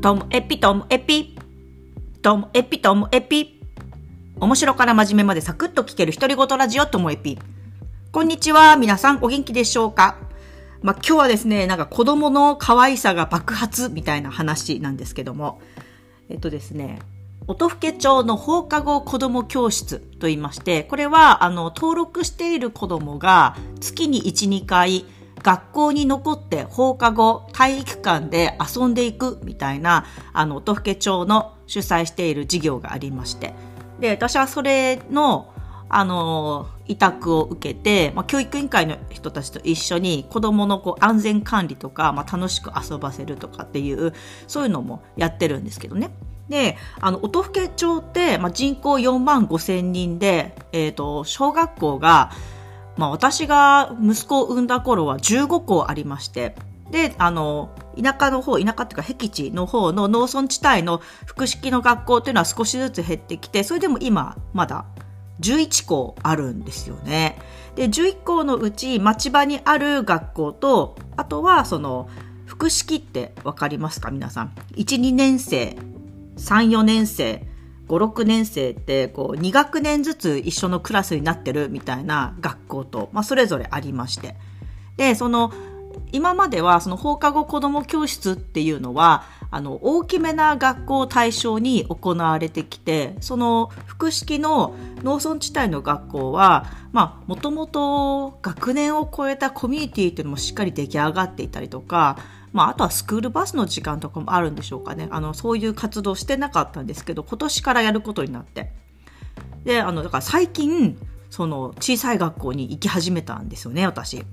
ともエピともエピ。ともエピともエピ。面白から真面目までサクッと聞ける独り言ラジオともエピ。こんにちは。皆さんお元気でしょうか？まあ、今日はですね、なんか子供の可愛さが爆発みたいな話なんですけども。えっとですね、音更町の放課後子供教室と言いまして、これは、あの、登録している子供が月に1、2回、学校に残って放課後体育館で遊んでいくみたいな、あの、音更町の主催している事業がありまして。で、私はそれの、あの、委託を受けて、まあ、教育委員会の人たちと一緒に子供のこう安全管理とか、まあ、楽しく遊ばせるとかっていう、そういうのもやってるんですけどね。で、あの、音更町って、まあ、人口4万5千人で、えっ、ー、と、小学校が、まあ私が息子を産んだ頃は15校ありまして、で、あの、田舎の方、田舎っていうか僻地の方の農村地帯の複式の学校っていうのは少しずつ減ってきて、それでも今、まだ11校あるんですよね。で、11校のうち町場にある学校と、あとはその、複式ってわかりますか？皆さん。1、2年生、3、4年生、5、6年生ってこう2学年ずつ一緒のクラスになってるみたいな学校と、まあ、それぞれありまして。で、その今まではその放課後子ども教室っていうのはあの大きめな学校を対象に行われてきてその複式の農村地帯の学校はもともと学年を超えたコミュニティっていうのもしっかり出来上がっていたりとかまあ、あとはスクールバスの時間とかもあるんでしょうかね。あの、そういう活動してなかったんですけど、今年からやることになって。で、あの、だから最近、その、小さい学校に行き始めたんですよね、私。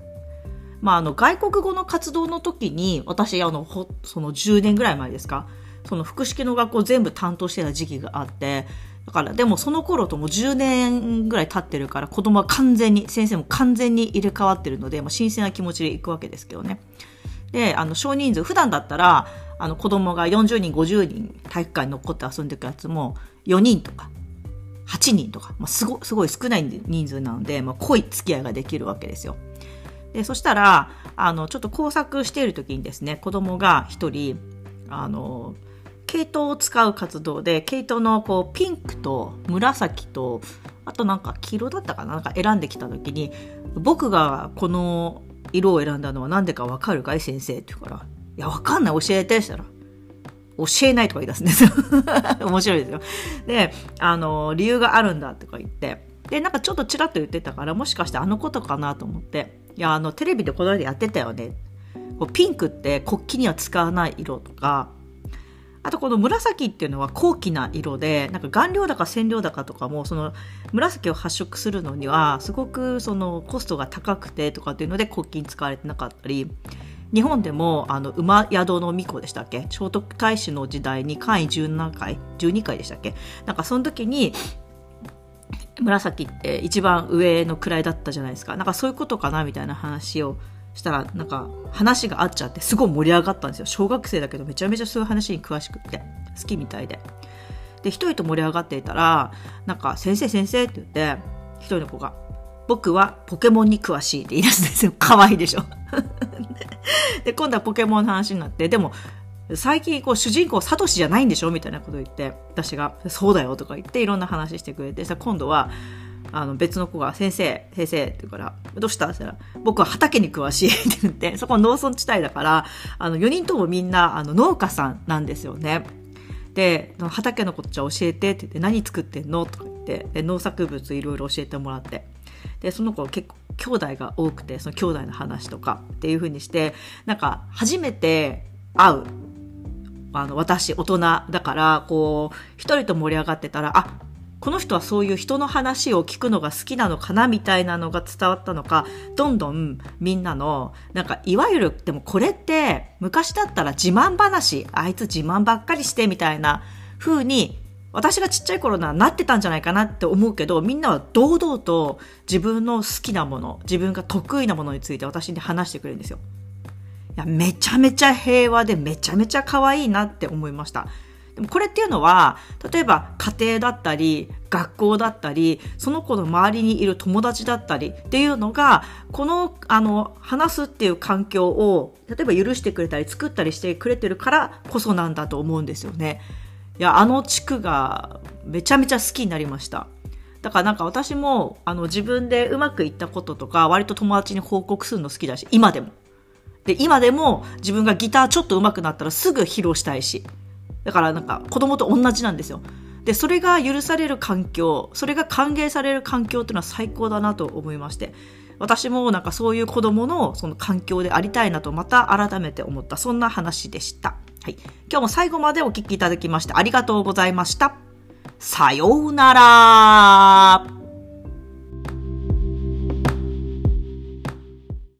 まあ、あの、外国語の活動の時に、私、あの、ほ、その10年ぐらい前ですか、その複式の学校全部担当してた時期があって、だから、でもその頃とも10年ぐらい経ってるから、子供は完全に、先生も完全に入れ替わってるので、もう新鮮な気持ちで行くわけですけどね。で、あの、少人数、普段だったら、あの、子供が40人、50人、体育館に残って遊んでいくやつも、4人とか、8人とか、まあ、すご、すごい少ない人数なので、まあ、濃い付き合いができるわけですよ。で、そしたら、あの、ちょっと工作している時にですね、子供が一人、あの、毛糸を使う活動で、毛糸のこう、ピンクと紫と、あとなんか黄色だったかななんか選んできた時に、僕がこの色を選んだのは何でかわかるかい先生って言うから、いや、わかんない、教えて、したら、教えないとか言い出すんですよ。面白いですよ。で、あの、理由があるんだとか言って、で、なんかちょっとちらっと言ってたから、もしかしてあのことかなと思って、いや、あの、テレビでこの間やってたよね。こうピンクって国旗には使わない色とか、あとこの紫っていうのは高貴な色で、なんか顔料だか染料だかとかも、その紫を発色するのには、すごくそのコストが高くてとかっていうので国旗に使われてなかったり、日本でもあの馬宿の巫女でしたっけ？聖徳太子の時代に会員17回12回でしたっけ？なんかその時に紫って一番上の位だったじゃないですか。なんかそういうことかなみたいな話をしたらなんか話が合っちゃってすごい盛り上がったんですよ。小学生だけどめちゃめちゃそういう話に詳しくて。好きみたいで。で一人と盛り上がっていたらなんか「先生先生」って言って一人の子が「僕はポケモンに詳しい」って言い出すんですよ。可愛いでしょ。で今度はポケモンの話になってでも最近こう主人公サトシじゃないんでしょ？みたいなこと言って私が「そうだよ」とか言っていろんな話してくれてさ今度はあの別の子が先生、先生って言うから、どうした？って言ったら、僕は畑に詳しいって言って、そこは農村地帯だから、あの4人ともみんなあの農家さんなんですよね。で、畑のことじゃ教えてって言って、何作ってんの？とか言って、で農作物いろいろ教えてもらって。で、その子結構兄弟が多くて、その兄弟の話とかっていう風にして、なんか初めて会うあの、私、大人だから、こう、一人と盛り上がってたら、あ、この人はそういう人の話を聞くのが好きなのかなみたいなのが伝わったのか、どんどんみんなの、なんかいわゆる、でもこれって昔だったら自慢話、あいつ自慢ばっかりしてみたいな風に、私がちっちゃい頃ならなってたんじゃないかなって思うけど、みんなは堂々と自分の好きなもの、自分が得意なものについて私に話してくれるんですよ。いや、めちゃめちゃ平和でめちゃめちゃ可愛いなって思いました。でもこれっていうのは、例えば家庭だったり、学校だったり、その子の周りにいる友達だったりっていうのが、この、あの、話すっていう環境を、例えば許してくれたり作ったりしてくれてるからこそなんだと思うんですよね。いや、あの地区がめちゃめちゃ好きになりました。だからなんか私も、あの自分でうまくいったこととか、割と友達に報告するの好きだし、今でも。で、今でも自分がギターちょっと上手くなったらすぐ披露したいし。だからなんか子供と同じなんですよ。で、それが許される環境、それが歓迎される環境っていうのは最高だなと思いまして。私もなんかそういう子供のその環境でありたいなとまた改めて思った、そんな話でした。はい。今日も最後までお聞きいただきましてありがとうございました。さようなら